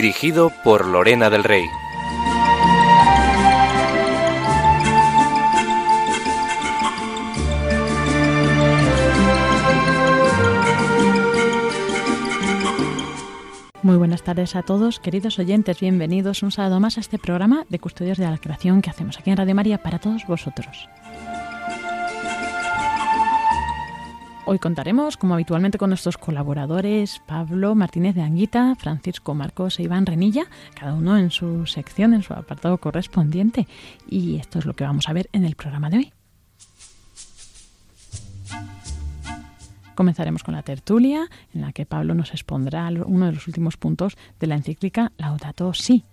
Dirigido por Lorena del Rey. Muy buenas tardes a todos, queridos oyentes, bienvenidos un sábado más a este programa de Custodios de la Creación que hacemos aquí en Radio María para todos vosotros. Hoy contaremos, como habitualmente, con nuestros colaboradores Pablo Martínez de Anguita, Francisco Marcos e Iván Renilla, cada uno en su sección, en su apartado correspondiente. Y esto es lo que vamos a ver en el programa de hoy. Comenzaremos con la tertulia, en la que Pablo nos expondrá uno de los últimos puntos de la encíclica Laudato Si.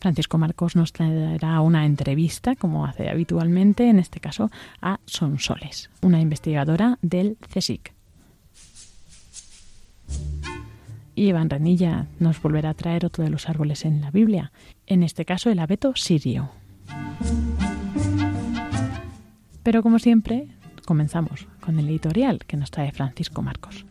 Francisco Marcos nos traerá una entrevista, como hace habitualmente, en este caso a Sonsoles, una investigadora del CSIC. Y Iván Renilla nos volverá a traer otro de los árboles en la Biblia, en este caso el abeto sirio. Pero como siempre, comenzamos con el editorial que nos trae Francisco Marcos.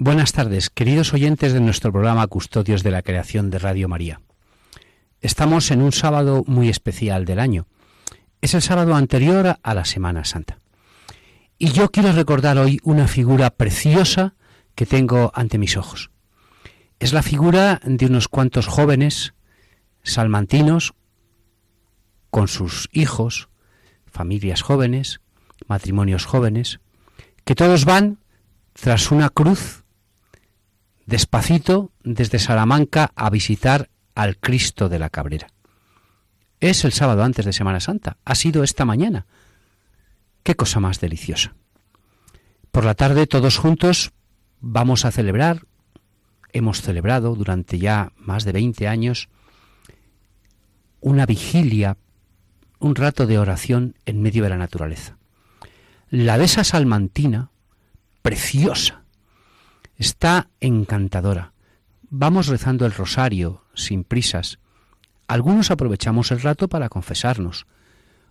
Buenas tardes, queridos oyentes de nuestro programa Custodios de la Creación de Radio María. Estamos en un sábado muy especial del año. Es el sábado anterior a la Semana Santa. Y yo quiero recordar hoy una figura preciosa que tengo ante mis ojos. Es la figura de unos cuantos jóvenes salmantinos con sus hijos, familias jóvenes, matrimonios jóvenes, que todos van tras una cruz despacito desde Salamanca a visitar al Cristo de la Cabrera. Es el sábado antes de Semana Santa, ha sido esta mañana. Qué cosa más deliciosa. Por la tarde todos juntos vamos a celebrar, hemos celebrado durante ya más de 20 años, una vigilia un rato de oración en medio de la naturaleza. La dehesa salmantina, preciosa, está encantadora. Vamos rezando el rosario, sin prisas. Algunos aprovechamos el rato para confesarnos.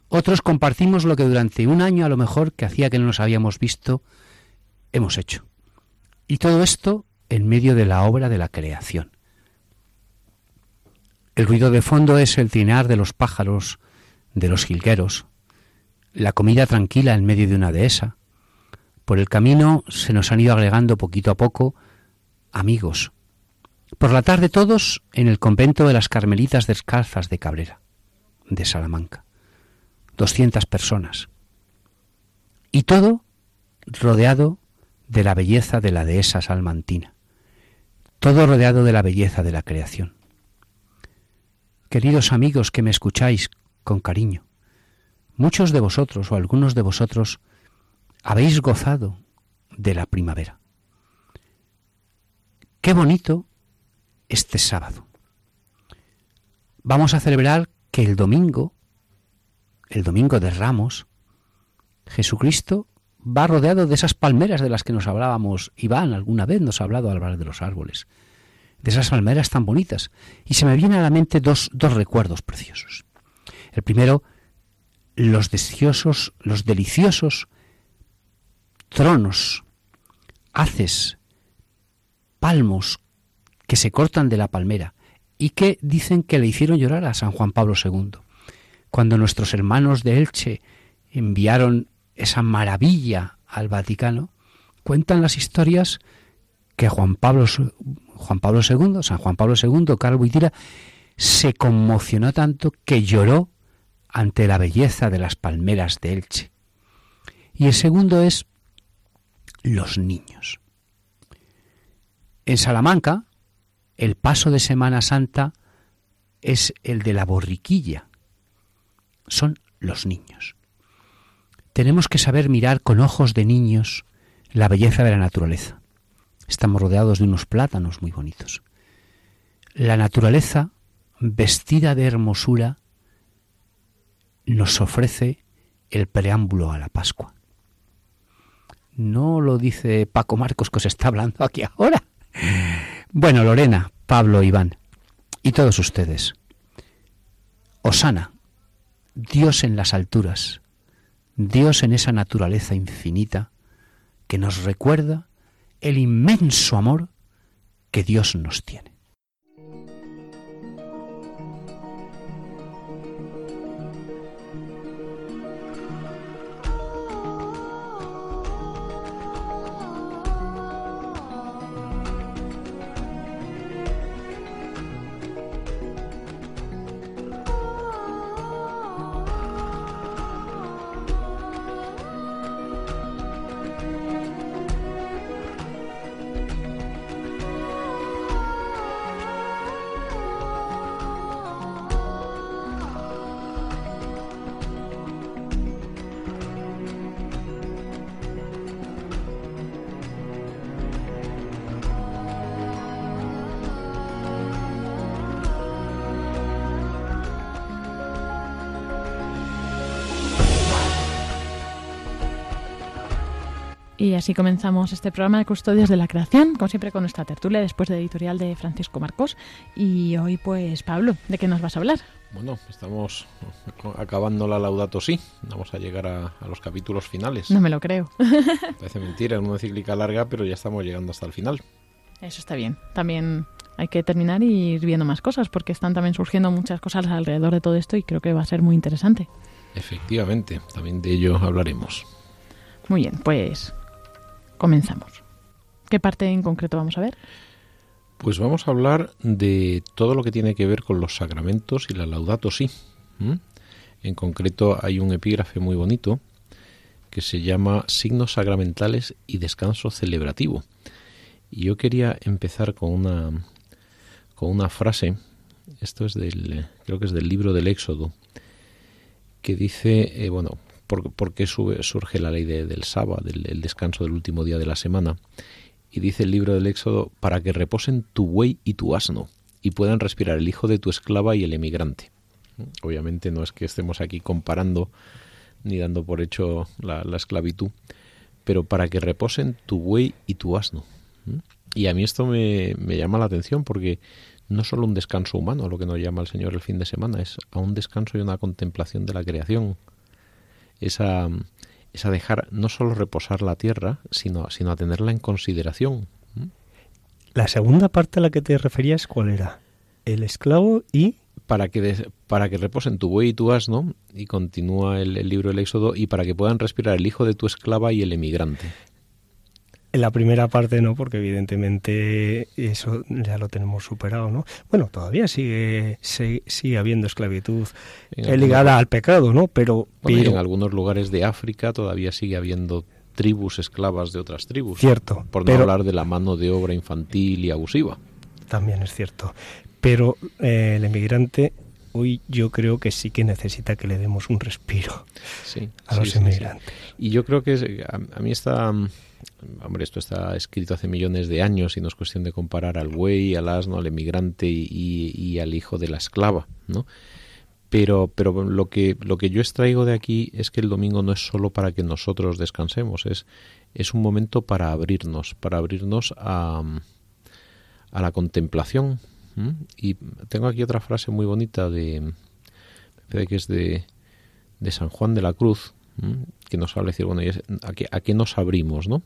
Otros compartimos lo que durante un año a lo mejor que hacía que no nos habíamos visto, hemos hecho. Y todo esto en medio de la obra de la creación. El ruido de fondo es el trinar de los pájaros, de los jilgueros, la comida tranquila en medio de una dehesa. Por el camino se nos han ido agregando poquito a poco amigos. Por la tarde todos en el convento de las Carmelitas Descalzas de Cabrera, de Salamanca. Doscientas personas. Y todo rodeado de la belleza de la dehesa salmantina. Todo rodeado de la belleza de la creación. Queridos amigos que me escucháis con cariño. Muchos de vosotros o algunos de vosotros habéis gozado de la primavera. Qué bonito este sábado. Vamos a celebrar que el domingo, el domingo de Ramos, Jesucristo va rodeado de esas palmeras de las que nos hablábamos. Iván alguna vez nos ha hablado al hablar de los árboles, de esas palmeras tan bonitas. Y se me vienen a la mente dos, dos recuerdos preciosos. El primero, los deliciosos, los deliciosos tronos, haces, palmos que se cortan de la palmera y que dicen que le hicieron llorar a San Juan Pablo II. Cuando nuestros hermanos de Elche enviaron esa maravilla al Vaticano, cuentan las historias que Juan Pablo, Juan Pablo II, San Juan Pablo II, Carlos Buitira, se conmocionó tanto que lloró ante la belleza de las palmeras de Elche. Y el segundo es los niños. En Salamanca, el paso de Semana Santa es el de la borriquilla. Son los niños. tenemos que saber mirar con ojos de niños la belleza de la naturaleza. Estamos rodeados de unos plátanos muy bonitos. La naturaleza, vestida de hermosura, nos ofrece el preámbulo a la Pascua. No lo dice Paco Marcos que os está hablando aquí ahora. Bueno, Lorena, Pablo, Iván y todos ustedes. Osana, Dios en las alturas, Dios en esa naturaleza infinita que nos recuerda el inmenso amor que Dios nos tiene. Así comenzamos este programa de Custodios de la Creación, como siempre con nuestra tertulia después de editorial de Francisco Marcos. Y hoy, pues, Pablo, ¿de qué nos vas a hablar? Bueno, estamos acabando la Laudato Si. Vamos a llegar a, los capítulos finales. No me lo creo. Parece mentira, es una cíclica larga, pero ya estamos llegando hasta el final. Eso está bien. También hay que terminar y ir viendo más cosas, porque están también surgiendo muchas cosas alrededor de todo esto y creo que va a ser muy interesante. Efectivamente, también de ello hablaremos. Muy bien, pues Comenzamos. ¿Qué parte en concreto vamos a ver? Pues vamos a hablar de todo lo que tiene que ver con los sacramentos y la laudato si. En concreto hay un epígrafe muy bonito que se llama Signos sacramentales y descanso celebrativo. Y yo quería empezar con una con una frase, esto es del creo que es del libro del Éxodo, que dice, eh, bueno, por, qué surge la ley del sábado, del descanso del último día de la semana. Y dice el libro del Éxodo, para que reposen tu buey y tu asno, y puedan respirar el hijo de tu esclava y el emigrante. Obviamente no es que estemos aquí comparando ni dando por hecho la, esclavitud, pero para que reposen tu buey y tu asno. Y a mí esto me, me, llama la atención porque no solo un descanso humano, lo que nos llama el Señor el fin de semana, es a un descanso y una contemplación de la creación, esa, esa dejar no solo reposar la tierra, sino, sino a tenerla en consideración. La segunda parte a la que te referías, ¿cuál era? El esclavo y... Para que, para que reposen tu buey y tu asno, y continúa el, el libro del Éxodo, y para que puedan respirar el hijo de tu esclava y el emigrante. En la primera parte no, porque evidentemente eso ya lo tenemos superado, ¿no? Bueno, todavía sigue, sigue, habiendo esclavitud ligada al pecado, ¿no? Pero, en algunos lugares de África todavía sigue habiendo tribus esclavas de otras tribus. Cierto. Por no hablar de la mano de obra infantil y abusiva. También es cierto. Pero eh, el emigrante hoy yo creo que sí que necesita que le demos un respiro a los emigrantes. y yo creo que a, mí está hombre, esto está escrito hace millones de años y no es cuestión de comparar al buey, al asno, al emigrante y, al hijo de la esclava, ¿no? Pero, pero lo que lo que yo extraigo de aquí es que el domingo no es solo para que nosotros descansemos, es, es un momento para abrirnos, para abrirnos a, a la contemplación. Y tengo aquí otra frase muy bonita de, que es de, de San Juan de la Cruz, que nos habla decir, bueno, ¿a qué, ¿a qué nos abrimos, no?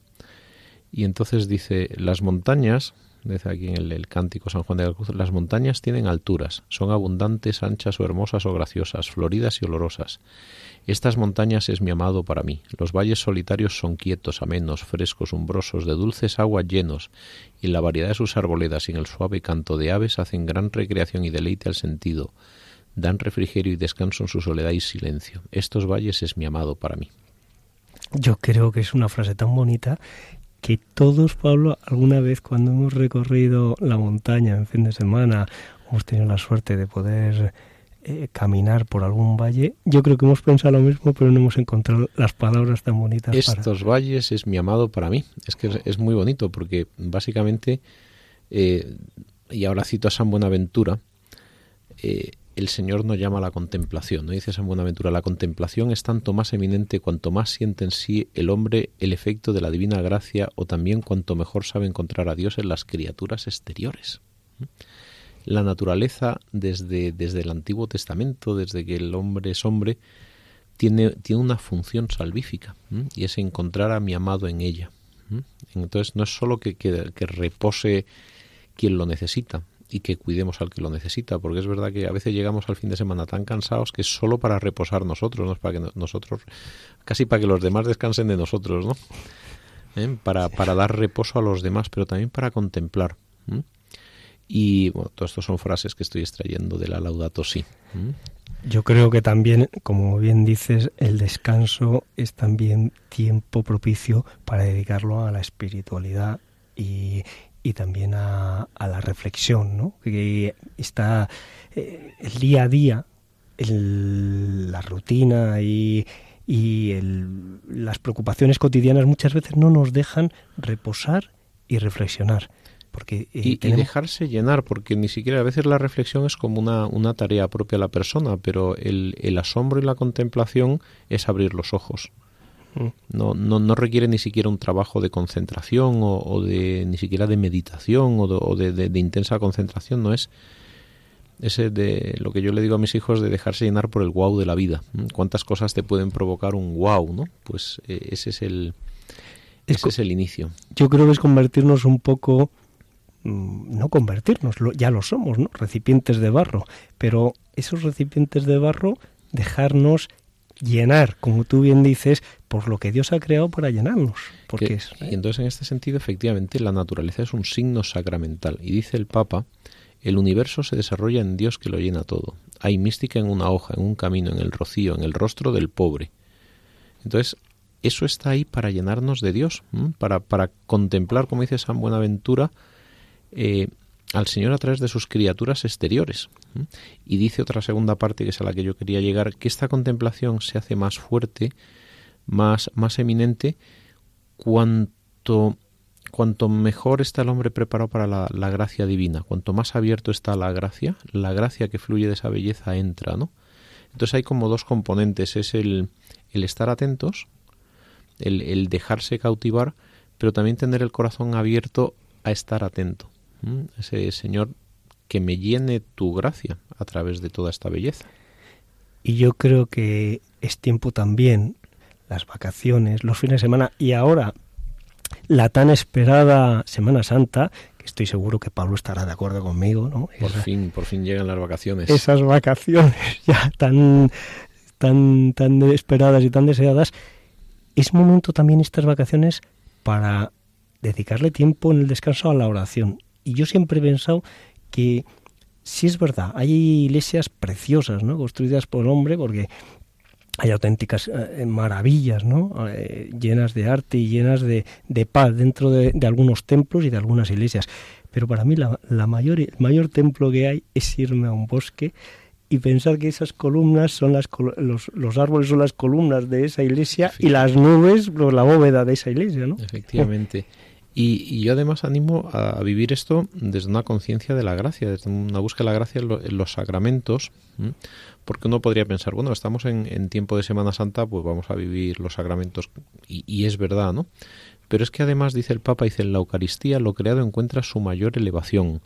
Y entonces dice, las montañas, dice aquí en el, cántico San Juan de la Cruz, las montañas tienen alturas, son abundantes, anchas o hermosas o graciosas, floridas y olorosas. Estas montañas es mi amado para mí. Los valles solitarios son quietos, amenos, frescos, umbrosos, de dulces aguas llenos, y la variedad de sus arboledas y en el suave canto de aves hacen gran recreación y deleite al sentido. Dan refrigerio y descanso en su soledad y silencio. Estos valles es mi amado para mí. Yo creo que es una frase tan bonita que todos, Pablo, alguna vez cuando hemos recorrido la montaña en fin de semana, hemos tenido la suerte de poder eh, caminar por algún valle, yo creo que hemos pensado lo mismo, pero no hemos encontrado las palabras tan bonitas. Estos valles es mi amado para mí. Es que es, muy bonito porque básicamente, eh, y ahora cito a San Buenaventura, eh, el Señor nos llama a la contemplación. ¿no? Dice San Buenaventura, la contemplación es tanto más eminente cuanto más siente en sí el hombre el efecto de la divina gracia o también cuanto mejor sabe encontrar a Dios en las criaturas exteriores. La naturaleza desde, desde el Antiguo Testamento, desde que el hombre es hombre, tiene, tiene una función salvífica y es encontrar a mi amado en ella. Entonces no es solo que, que, que repose quien lo necesita, y que cuidemos al que lo necesita, porque es verdad que a veces llegamos al fin de semana tan cansados que es solo para reposar nosotros, no es para que nosotros, casi para que los demás descansen de nosotros, ¿no? ¿Eh? Para, para dar reposo a los demás, pero también para contemplar. Y bueno, todo esto son frases que estoy extrayendo de la Laudato Si. Yo creo que también, como bien dices, el descanso es también tiempo propicio para dedicarlo a la espiritualidad y, y también a, la reflexión, ¿no? Que está eh, el día a día, la rutina y, las preocupaciones cotidianas muchas veces no nos dejan reposar y reflexionar. Porque, eh, y, dejarse llenar, porque ni siquiera a veces la reflexión es como una, una tarea propia de la persona, pero el, el asombro y la contemplación es abrir los ojos. No, no, no, requiere ni siquiera un trabajo de concentración o, de ni siquiera de meditación o, de, intensa concentración, no es ese de lo que yo le digo a mis hijos de dejarse llenar por el wow de la vida. ¿Cuántas cosas te pueden provocar un wow, no? Pues eh, ese es el ese es el inicio. Yo creo que es convertirnos un poco mm, no convertirnos, ya lo somos, ¿no? Recipientes de barro, pero esos recipientes de barro dejarnos llenar, como tú bien dices, por lo que Dios ha creado para llenarnos. Porque Y entonces, en este sentido, efectivamente, la naturaleza es un signo sacramental. Y dice el Papa, el universo se desarrolla en Dios que lo llena todo. Hay mística en una hoja, en un camino, en el rocío, en el rostro del pobre. Entonces, eso está ahí para llenarnos de Dios, para, para contemplar, como dice San Buenaventura, eh, al Señor a través de sus criaturas exteriores. Y dice otra segunda parte, que es a la que yo quería llegar, que esta contemplación se hace más fuerte, más, más eminente, cuanto, cuanto mejor está el hombre preparado para la, la, gracia divina, cuanto más abierto está la gracia, la gracia que fluye de esa belleza entra, ¿no? Entonces hay como dos componentes, es el, el estar atentos, el, el dejarse cautivar, pero también tener el corazón abierto a estar atento. Ese Señor que me llene tu gracia a través de toda esta belleza. Y yo creo que es tiempo también, las vacaciones, los fines de semana y ahora la tan esperada Semana Santa, que estoy seguro que Pablo estará de acuerdo conmigo, ¿no? Por fin, por fin llegan las vacaciones. Esas vacaciones ya tan, tan, tan esperadas y tan deseadas. Es momento también estas vacaciones para dedicarle tiempo en el descanso a la oración y yo siempre he pensado que sí es verdad, hay iglesias preciosas, ¿no? Construidas por el hombre, porque hay auténticas eh, maravillas, ¿no? Eh, llenas de arte y llenas de, paz dentro de, algunos templos y de algunas iglesias. Pero para mí la, mayor, el mayor templo que hay es irme a un bosque y pensar que esas columnas son las los, los árboles son las columnas de esa iglesia y las nubes pues, la bóveda de esa iglesia, ¿no? Efectivamente. Y, yo además animo a, vivir esto desde una conciencia de la gracia, desde una búsqueda de la gracia en, los sacramentos, porque uno podría pensar, bueno, estamos en, tiempo de Semana Santa, pues vamos a vivir los sacramentos, y, es verdad, ¿no? Pero es que además, dice el Papa, dice, en la Eucaristía lo creado encuentra su mayor elevación.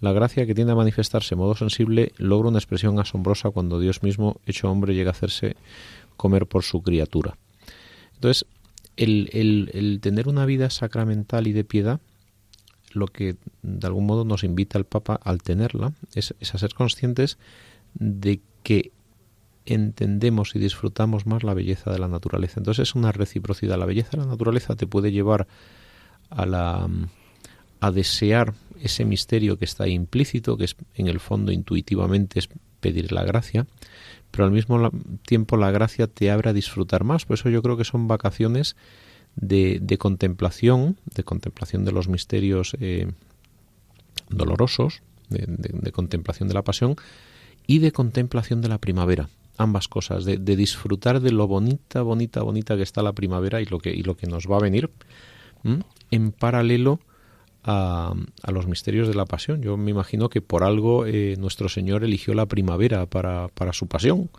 La gracia que tiende a manifestarse en modo sensible logra una expresión asombrosa cuando Dios mismo, hecho hombre, llega a hacerse comer por su criatura. Entonces, el, el, el, tener una vida sacramental y de piedad, lo que de algún modo nos invita el Papa al tenerla, es, a ser conscientes de que entendemos y disfrutamos más la belleza de la naturaleza. Entonces es una reciprocidad. La belleza de la naturaleza te puede llevar a la a desear ese misterio que está implícito, que es en el fondo intuitivamente es pedir la gracia, pero al mismo tiempo la gracia te abre a disfrutar más. Por eso yo creo que son vacaciones de, contemplación, de contemplación de los misterios eh, dolorosos, de, contemplación de la pasión, y de contemplación de la primavera. Ambas cosas, de, disfrutar de lo bonita, bonita, bonita que está la primavera y lo que, y lo que nos va a venir, en paralelo a, los misterios de la pasión. Yo me imagino que por algo eh, nuestro Señor eligió la primavera para, para su pasión.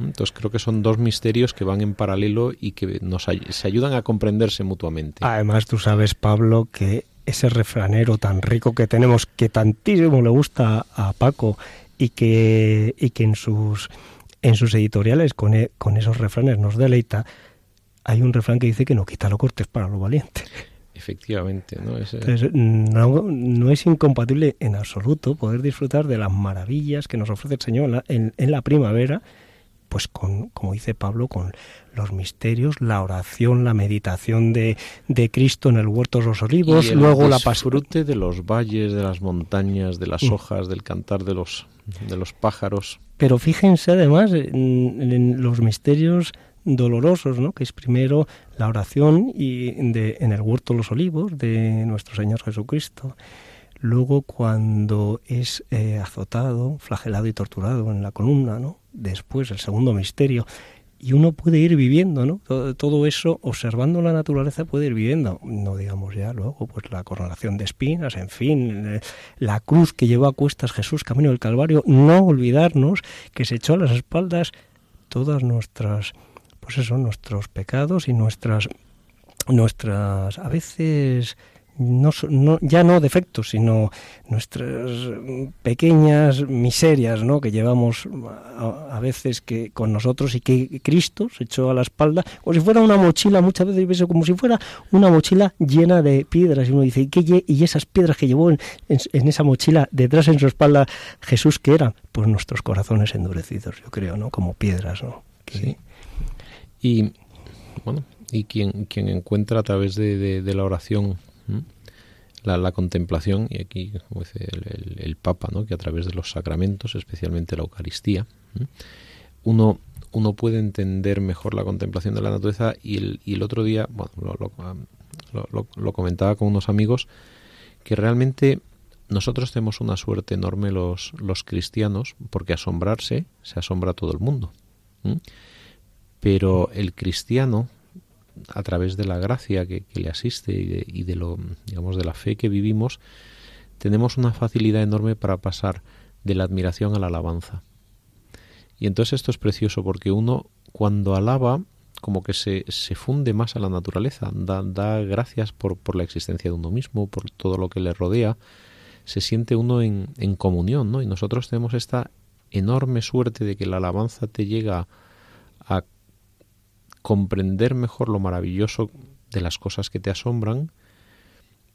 Entonces creo que son dos misterios que van en paralelo y que nos se ayudan a comprenderse mutuamente. Además, tú sabes, Pablo, que ese refranero tan rico que tenemos, que tantísimo le gusta a Paco y que, y que en sus en sus editoriales con, e, con esos refranes nos deleita, hay un refrán que dice que no quita lo cortes para lo valiente. Efectivamente, ¿no? no, es incompatible en absoluto poder disfrutar de las maravillas que nos ofrece el Señor en, la primavera, pues con, como dice Pablo, con los misterios, la oración, la meditación de, de Cristo en el huerto de los olivos, luego la disfrute de los valles, de las montañas, de las mm. hojas, del cantar de los, de los pájaros. Pero fíjense además en los misterios dolorosos, ¿no? que es primero la oración y en el huerto de los olivos de nuestro Señor Jesucristo. Luego cuando es eh, azotado, flagelado y torturado en la columna, ¿no? Después el segundo misterio. Y uno puede ir viviendo, ¿no? Todo, eso, observando la naturaleza, puede ir viviendo. No digamos ya luego, pues la coronación de espinas, en fin, eh, la cruz que llevó a cuestas Jesús camino del Calvario. No olvidarnos que se echó a las espaldas todas nuestras pues eso, nuestros pecados y nuestras, nuestras a veces no, no, ya no defectos, sino nuestras pequeñas miserias ¿no? que llevamos a, veces que con nosotros y que Cristo se echó a la espalda, como si fuera una mochila, muchas veces como si fuera una mochila llena de piedras. Y uno dice, ¿y, esas piedras que llevó en, en, esa mochila detrás en su espalda Jesús, que eran? Pues nuestros corazones endurecidos, yo creo, ¿no? como piedras. ¿no? sí. Y bueno, y quien, quien encuentra a través de, la oración la, contemplación, y aquí como dice el, Papa, ¿no? que a través de los sacramentos, especialmente la Eucaristía, uno, uno puede entender mejor la contemplación de la naturaleza y el, el otro día, bueno, lo, lo, comentaba con unos amigos, que realmente nosotros tenemos una suerte enorme los, los cristianos, porque asombrarse se asombra todo el mundo pero el cristiano a través de la gracia que, le asiste y de, lo digamos de la fe que vivimos tenemos una facilidad enorme para pasar de la admiración a la alabanza y entonces esto es precioso porque uno cuando alaba como que se, se funde más a la naturaleza da, da gracias por, por, la existencia de uno mismo por todo lo que le rodea se siente uno en, en comunión ¿no? y nosotros tenemos esta enorme suerte de que la alabanza te llega comprender mejor lo maravilloso de las cosas que te asombran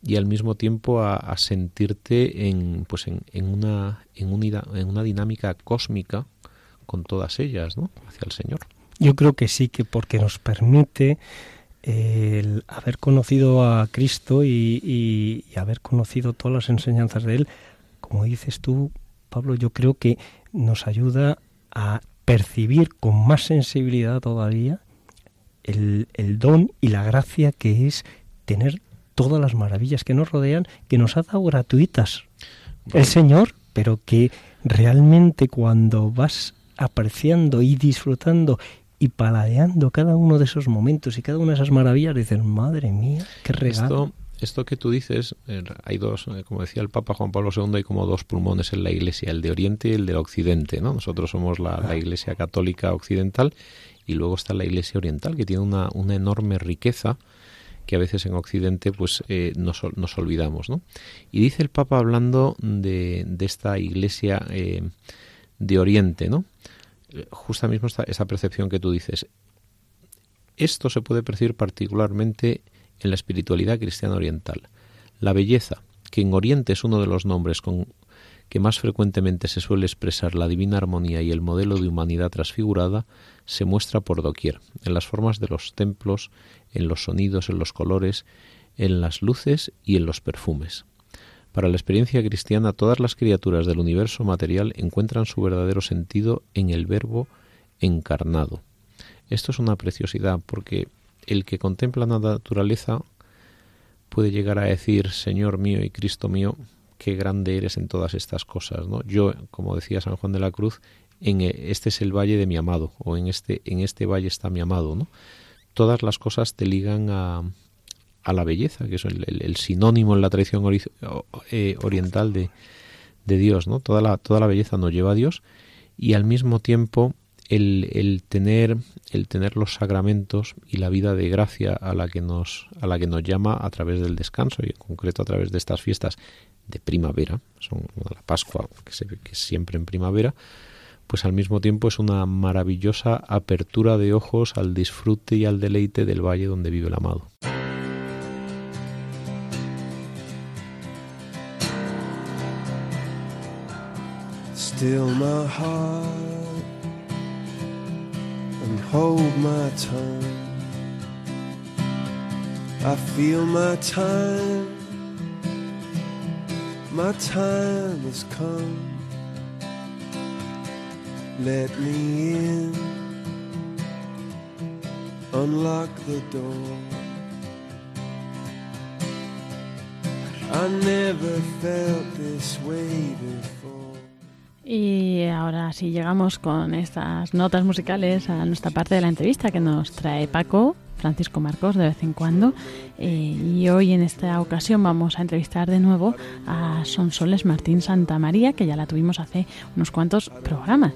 y al mismo tiempo a, sentirte en pues en, una en, en una dinámica cósmica con todas ellas ¿no? hacia el Señor. Yo creo que sí, que porque nos permite el haber conocido a Cristo y, y, haber conocido todas las enseñanzas de Él, como dices tú, Pablo, yo creo que nos ayuda a percibir con más sensibilidad todavía el, don y la gracia que es tener todas las maravillas que nos rodean, que nos ha dado gratuitas el Señor, pero que realmente cuando vas apreciando y disfrutando y paladeando cada uno de esos momentos y cada una de esas maravillas, dices, madre mía, qué regalo. Esto, esto que tú dices, eh, hay dos, eh, como decía el Papa Juan Pablo II, hay como dos pulmones en la Iglesia, el de Oriente y el de Occidente, ¿no? Nosotros somos la, la Iglesia católica occidental y luego está la Iglesia Oriental, que tiene una, una enorme riqueza que a veces en Occidente pues eh, nos, nos, olvidamos. ¿no? Y dice el Papa hablando de, de esta Iglesia eh, de Oriente, ¿no? justa mismo esta, esa percepción que tú dices. Esto se puede percibir particularmente en la espiritualidad cristiana oriental. La belleza, que en Oriente es uno de los nombres con que más frecuentemente se suele expresar la divina armonía y el modelo de humanidad transfigurada, se muestra por doquier, en las formas de los templos, en los sonidos, en los colores, en las luces y en los perfumes. Para la experiencia cristiana, todas las criaturas del universo material encuentran su verdadero sentido en el Verbo encarnado. Esto es una preciosidad porque el que contempla la naturaleza puede llegar a decir, Señor mío y Cristo mío, qué grande eres en todas estas cosas, ¿no? Yo, como decía San Juan de la Cruz, en e, este es el valle de mi amado, o en este, en este valle está mi amado, ¿no? Todas las cosas te ligan a, a la belleza, que es el, sinónimo en la tradición eh, oriental de, de, Dios, ¿no? Toda la, toda la belleza nos lleva a Dios y al mismo tiempo el, el, tener el tener los sacramentos y la vida de gracia a la que nos a la que nos llama a través del descanso y en concreto a través de estas fiestas de primavera son la Pascua que, se, que es siempre en primavera pues al mismo tiempo es una maravillosa apertura de ojos al disfrute y al deleite del valle donde vive el amado. Still my heart and hold my tongue. I feel my my time has come. Let me in, unlock the door. I never felt this way before. Y ahora sí llegamos con estas notas musicales a nuestra parte de la entrevista que nos trae Paco Francisco Marcos de vez en cuando. Eh, y hoy en esta ocasión vamos a entrevistar de nuevo a Sonsoles Martín Santa María, que ya la tuvimos hace unos cuantos programas.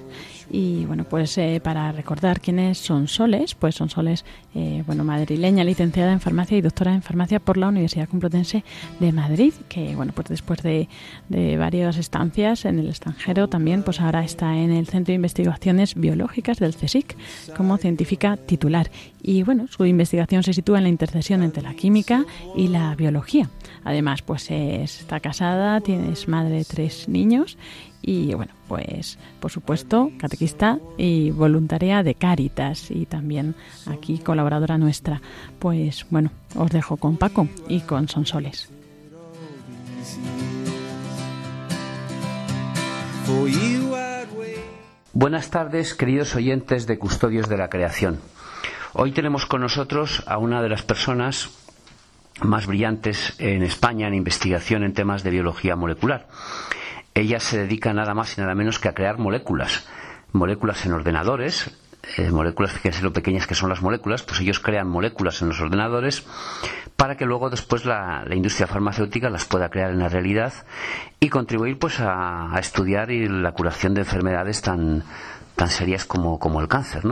Y bueno, pues eh, para recordar quiénes son Soles, pues son Soles, eh, bueno, madrileña, licenciada en farmacia y doctora en farmacia por la Universidad Complutense de Madrid, que bueno, pues después de, de varias estancias en el extranjero también, pues ahora está en el Centro de Investigaciones Biológicas del CSIC como científica titular. Y bueno, su investigación se sitúa en la intercesión entre la química y la biología. Además, pues está casada, tienes madre de tres niños y bueno, pues por supuesto, catequista y voluntaria de Cáritas y también aquí colaboradora nuestra. Pues bueno, os dejo con Paco y con Sonsoles. Buenas tardes, queridos oyentes de Custodios de la Creación. Hoy tenemos con nosotros a una de las personas más brillantes en España en investigación en temas de biología molecular ella se dedica nada más y nada menos que a crear moléculas, moléculas en ordenadores, eh, moléculas, fíjense lo pequeñas que son las moléculas, pues ellos crean moléculas en los ordenadores para que luego después la, industria farmacéutica las pueda crear en la realidad y contribuir pues a, estudiar la curación de enfermedades tan, tan serias como, como el cáncer.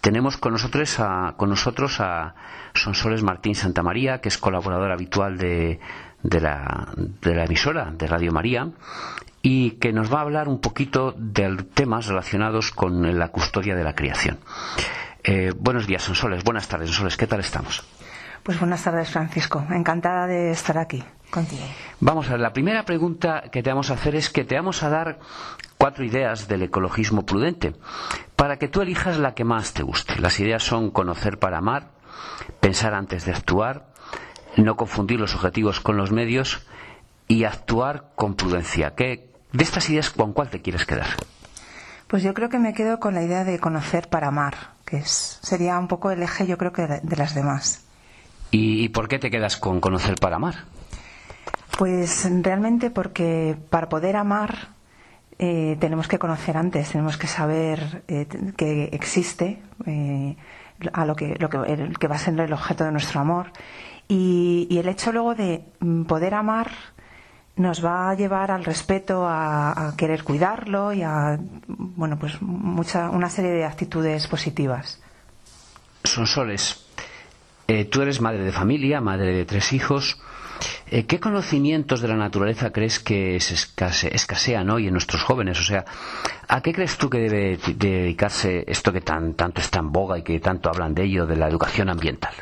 Tenemos con nosotros a, con nosotros a Sonsoles Martín Santamaría, que es colaborador habitual de, de, la, de la emisora de Radio María y que nos va a hablar un poquito de temas relacionados con la custodia de la creación. Eh, buenos días, Sonsoles. Buenas tardes, Sonsoles. ¿Qué tal estamos? Pues buenas tardes, Francisco. Encantada de estar aquí contigo. Vamos a ver, la primera pregunta que te vamos a hacer es que te vamos a dar cuatro ideas del ecologismo prudente para que tú elijas la que más te guste. Las ideas son conocer para amar, pensar antes de actuar, no confundir los objetivos con los medios y actuar con prudencia. ¿Qué, de estas ideas, ¿con cuál te quieres quedar? Pues yo creo que me quedo con la idea de conocer para amar, que es, sería un poco el eje, yo creo que de, las demás. ¿Y por qué te quedas con conocer para amar? Pues realmente porque para poder amar eh, tenemos que conocer antes, tenemos que saber eh, que existe eh, a lo que, lo que, el, que va a ser el objeto de nuestro amor. Y, el hecho luego de mm, poder amar nos va a llevar al respeto, a, querer cuidarlo y a, bueno, pues mucha, una serie de actitudes positivas. Sonsoles, eh, tú eres madre de familia, madre de tres hijos. Eh, ¿Qué conocimientos de la naturaleza crees que se escasean hoy en nuestros jóvenes? O sea, ¿a qué crees tú que debe dedicarse esto que tan, tanto está en boga y que tanto hablan de ello, de la educación ambiental?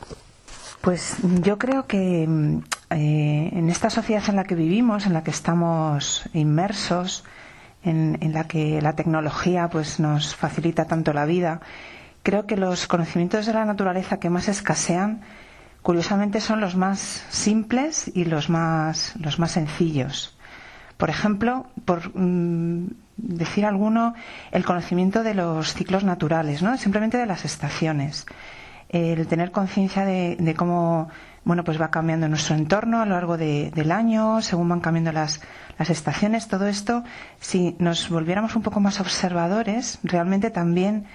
Pues yo creo que mm, eh, en esta sociedad en la que vivimos, en la que estamos inmersos, en, la que la tecnología pues nos facilita tanto la vida, creo que los conocimientos de la naturaleza que más escasean, curiosamente, son los más simples y los más los más sencillos. Por ejemplo, por mm, decir alguno, el conocimiento de los ciclos naturales, ¿no? Simplemente de las estaciones el tener conciencia de, cómo bueno, pues va cambiando nuestro entorno a lo largo del año, según van cambiando las, las estaciones, todo esto, si nos volviéramos un poco más observadores, realmente también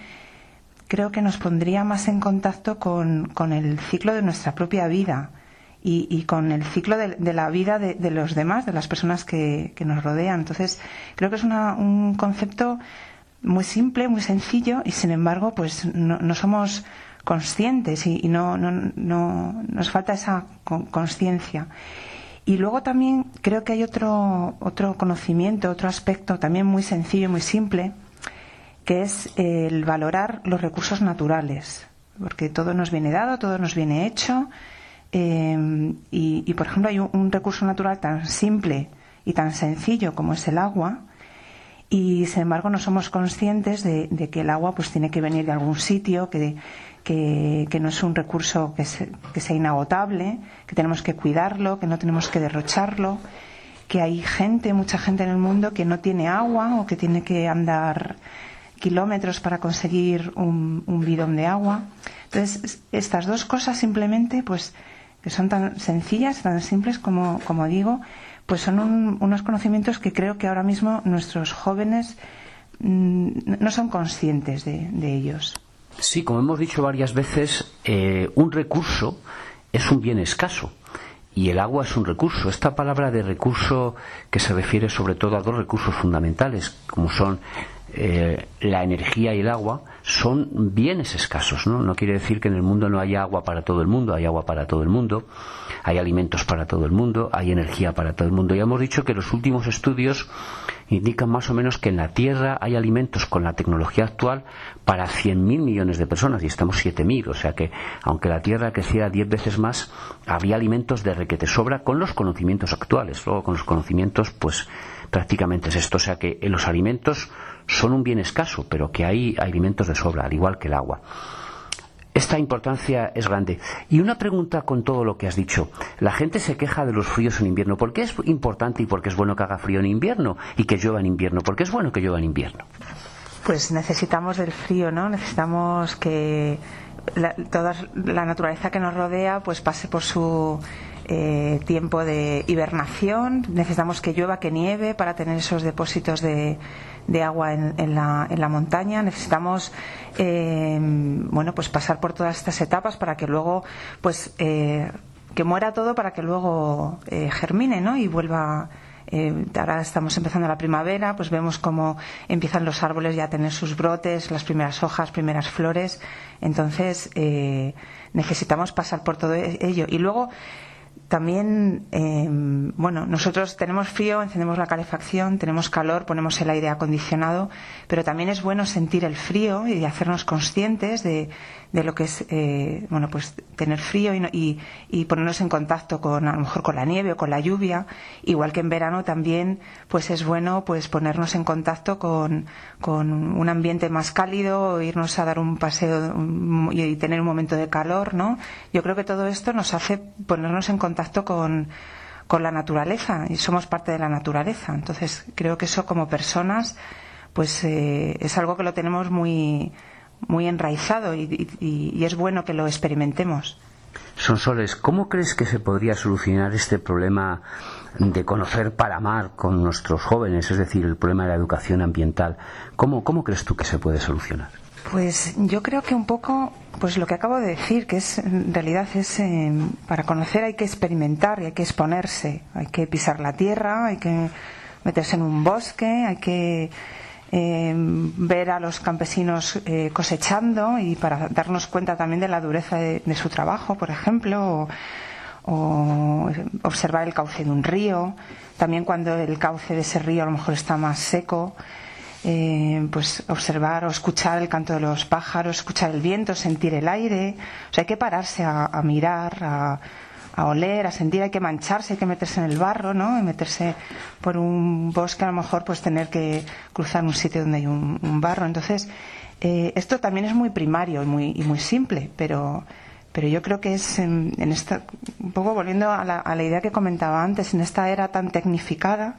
creo que nos pondría más en contacto con, el ciclo de nuestra propia vida y, con el ciclo de, la vida de, los demás, de las personas que, nos rodean. Entonces, creo que es un concepto muy simple, muy sencillo y, sin embargo, pues no somos conscientes y, no, no, no, nos falta esa conciencia. Y luego también creo que hay otro, otro conocimiento, otro aspecto también muy sencillo y muy simple, que es el valorar los recursos naturales, porque todo nos viene dado, todo nos viene hecho. Eh, y, por ejemplo, hay un, recurso natural tan simple y tan sencillo como es el agua, y sin embargo no somos conscientes de, de, que el agua pues tiene que venir de algún sitio, que, que, no es un recurso que, sea inagotable, que tenemos que cuidarlo, que no tenemos que derrocharlo, que hay gente, mucha gente en el mundo que no tiene agua o que tiene que andar kilómetros para conseguir un, bidón de agua. Entonces, estas dos cosas simplemente, pues, que son tan sencillas, tan simples como, como digo, pues son unos conocimientos que creo que ahora mismo nuestros jóvenes mm, no son conscientes de ellos. Sí, como hemos dicho varias veces, eh, un recurso es un bien escaso y el agua es un recurso. Esta palabra de recurso que se refiere sobre todo a dos recursos fundamentales, como son eh, la energía y el agua, son bienes escasos. ¿no? no quiere decir que en el mundo no haya agua para todo el mundo, hay agua para todo el mundo, hay alimentos para todo el mundo, hay energía para todo el mundo. Ya hemos dicho que los últimos estudios indican más o menos que en la Tierra hay alimentos con la tecnología actual para 100.000 millones de personas y estamos 7.000. O sea que, aunque la Tierra creciera 10 veces más, habría alimentos de requete sobra con los conocimientos actuales. Luego, con los conocimientos, pues prácticamente es esto. O sea que los alimentos son un bien escaso, pero que hay alimentos de sobra, al igual que el agua. Esta importancia es grande. Y una pregunta con todo lo que has dicho. La gente se queja de los fríos en invierno. ¿Por qué es importante y por qué es bueno que haga frío en invierno y que llueva en invierno? ¿Por qué es bueno que llueva en invierno? Pues necesitamos del frío, ¿no? Necesitamos que la, toda la naturaleza que nos rodea pues pase por su eh, tiempo de hibernación. Necesitamos que llueva, que nieve para tener esos depósitos de, de agua en, la, en, la, montaña. Necesitamos eh, bueno pues pasar por todas estas etapas para que luego pues eh, que muera todo para que luego germine ¿no? y vuelva eh, ahora estamos empezando la primavera, pues vemos cómo empiezan los árboles ya a tener sus brotes, las primeras hojas, primeras flores. Entonces, eh, necesitamos pasar por todo ello. Y luego, también, em, bueno, nosotros tenemos frío, encendemos la calefacción, tenemos calor, ponemos el aire acondicionado, pero también es bueno sentir el frío y hacernos conscientes de, de lo que es eh, bueno pues tener frío y, y, ponernos en contacto con a lo mejor con la nieve o con la lluvia. Igual que en verano también pues es bueno pues ponernos en contacto con, con un ambiente más cálido irnos a dar un paseo y tener un momento de calor no yo creo que todo esto nos hace ponernos en contacto con con la naturaleza y somos parte de la naturaleza. Entonces creo que eso como personas pues eh, es algo que lo tenemos muy muy enraizado y, es bueno que lo experimentemos. Sonsoles, ¿cómo crees que se podría solucionar este problema de conocer para amar con nuestros jóvenes, es decir, el problema de la educación ambiental? ¿Cómo, cómo crees tú que se puede solucionar? Pues yo creo que un poco, pues lo que acabo de decir, que es en realidad es eh, para conocer hay que experimentar y hay que exponerse, hay que pisar la tierra, hay que meterse en un bosque, hay que eh, ver a los campesinos eh, cosechando y para darnos cuenta también de la dureza de, su trabajo, por ejemplo, o, observar el cauce de un río, también cuando el cauce de ese río a lo mejor está más seco, eh, pues observar o escuchar el canto de los pájaros, escuchar el viento, sentir el aire, o sea, hay que pararse a mirar, a, a oler, a sentir, hay que mancharse, hay que meterse en el barro, ¿no? Y meterse por un bosque, a lo mejor, pues tener que cruzar un sitio donde hay un, barro. Entonces, eh, esto también es muy primario y muy, y muy simple, pero, pero yo creo que es en, esta, un poco volviendo a la, a la, idea que comentaba antes, en esta era tan tecnificada,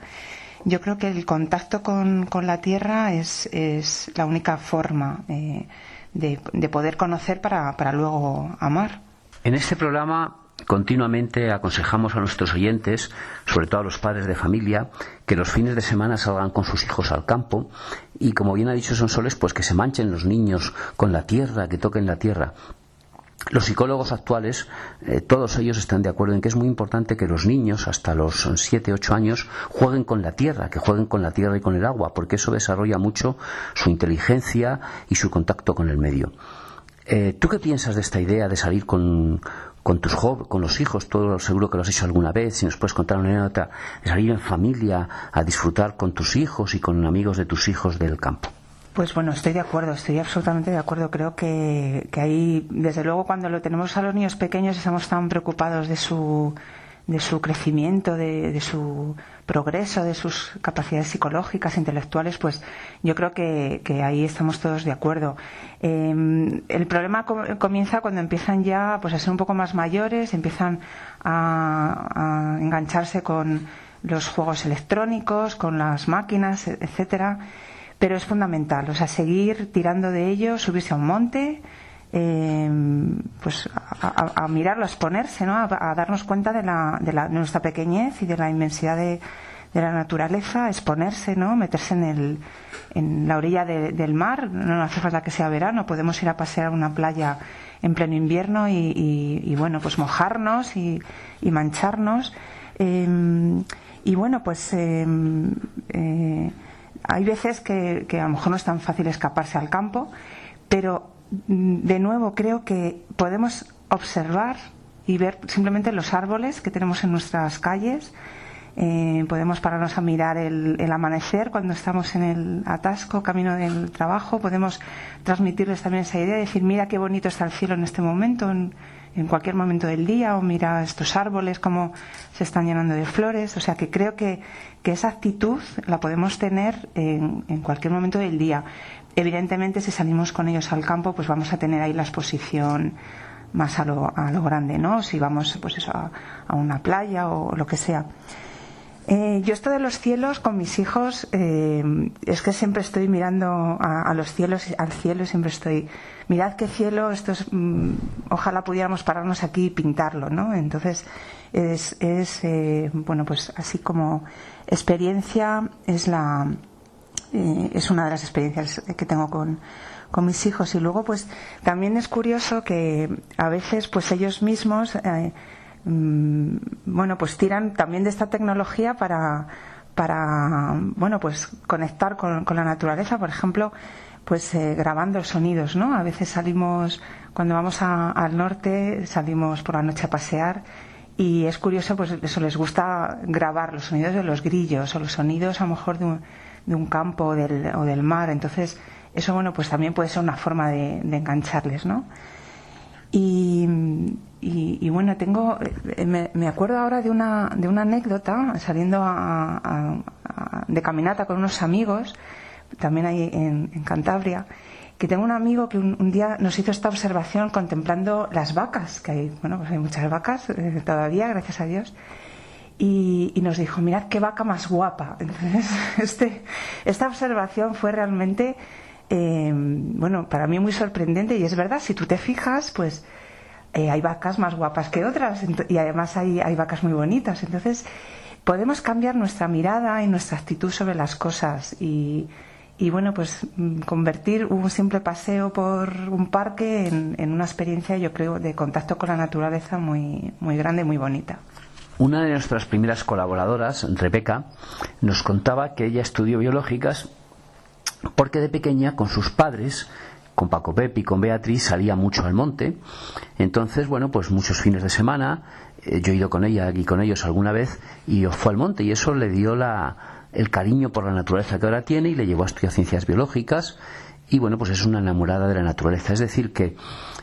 yo creo que el contacto con, con la tierra es, es la única forma eh, de, de, poder conocer para, para luego amar. En este programa Continuamente aconsejamos a nuestros oyentes, sobre todo a los padres de familia, que los fines de semana salgan con sus hijos al campo y, como bien ha dicho Sonsoles, pues que se manchen los niños con la tierra, que toquen la tierra. Los psicólogos actuales, eh, todos ellos están de acuerdo en que es muy importante que los niños, hasta los 7, 8 años, jueguen con la tierra, que jueguen con la tierra y con el agua, porque eso desarrolla mucho su inteligencia y su contacto con el medio. Eh, ¿Tú qué piensas de esta idea de salir con, con tus con los hijos, todo seguro que lo has hecho alguna vez, si nos puedes contar una anécdota, de salir en familia a disfrutar con tus hijos y con amigos de tus hijos del campo. Pues bueno, estoy de acuerdo, estoy absolutamente de acuerdo. Creo que, que ahí, desde luego, cuando lo tenemos a los niños pequeños, estamos tan preocupados de su, de su crecimiento, de, de su progreso, de sus capacidades psicológicas, intelectuales, pues yo creo que, ahí estamos todos de acuerdo. Em, el problema comienza cuando empiezan ya pues, a ser un poco más mayores, empiezan a, engancharse con los juegos electrónicos, con las máquinas, etcétera. Pero es fundamental, o sea, seguir tirando de ellos, subirse a un monte, em, pues a, mirarlo, a exponerse, ¿no? a, darnos cuenta de, la, de, la, de, nuestra pequeñez y de la inmensidad de, la naturaleza, exponerse, ¿no? meterse en, el, en la orilla del mar, no hace falta que sea verano, podemos ir a pasear a una playa en pleno invierno y, bueno, pues mojarnos y, mancharnos. Em, y bueno, pues em, eh, hay veces que, a lo mejor no es tan fácil escaparse al campo, pero de nuevo creo que podemos observar y ver simplemente los árboles que tenemos en nuestras calles, eh, podemos pararnos a mirar el, amanecer cuando estamos en el atasco, camino del trabajo. Podemos transmitirles también esa idea de decir, mira qué bonito está el cielo en este momento, en, cualquier momento del día, o mira estos árboles, cómo se están llenando de flores. O sea que creo que, esa actitud la podemos tener en, cualquier momento del día. Evidentemente, si salimos con ellos al campo, pues vamos a tener ahí la exposición más a lo, a lo grande, ¿no? Si vamos, pues eso, a, una playa o lo que sea. Eh, yo esto de los cielos con mis hijos eh, es que siempre estoy mirando a, los cielos, al cielo, siempre estoy, mirad qué cielo, esto es, mm, ojalá pudiéramos pararnos aquí y pintarlo, ¿no? Entonces es, es eh, bueno, pues así como experiencia es la, es una de las experiencias que tengo con, con mis hijos y luego pues también es curioso que a veces pues ellos mismos Mm, bueno, pues tiran también de esta tecnología para, para bueno, pues conectar con, la naturaleza, por ejemplo, pues eh, grabando sonidos, ¿no? A veces salimos, cuando vamos al norte, salimos por la noche a pasear y es curioso, pues eso les gusta grabar los sonidos de los grillos o los sonidos a lo mejor de un, de un campo o del, o del mar. Entonces, eso, bueno, pues también puede ser una forma de, engancharles, ¿no? Y, y, bueno, tengo, eh, me, acuerdo ahora de una, de una anécdota saliendo de caminata con unos amigos, también ahí en, Cantabria, que tengo un amigo que un, día nos hizo esta observación contemplando las vacas, que hay, bueno, pues hay muchas vacas eh, todavía, gracias a Dios. Y, nos dijo, mirad qué vaca más guapa. Entonces, este, esta observación fue realmente, eh, bueno, para mí muy sorprendente y es verdad, si tú te fijas, pues eh, hay vacas más guapas que otras y además hay, hay vacas muy bonitas. Entonces, podemos cambiar nuestra mirada y nuestra actitud sobre las cosas y, y bueno, pues mm, convertir un simple paseo por un parque en, en, una experiencia, yo creo, de contacto con la naturaleza muy, muy grande y muy bonita. Una de nuestras primeras colaboradoras, Rebeca, nos contaba que ella estudió biológicas porque de pequeña con sus padres con Paco Pepi y con Beatriz salía mucho al monte. Entonces, bueno, pues muchos fines de semana, eh, yo he ido con ella y con ellos alguna vez y fue al monte y eso le dio la, el cariño por la naturaleza que ahora tiene y le llevó a estudiar ciencias biológicas y bueno, pues es una enamorada de la naturaleza. Es decir, que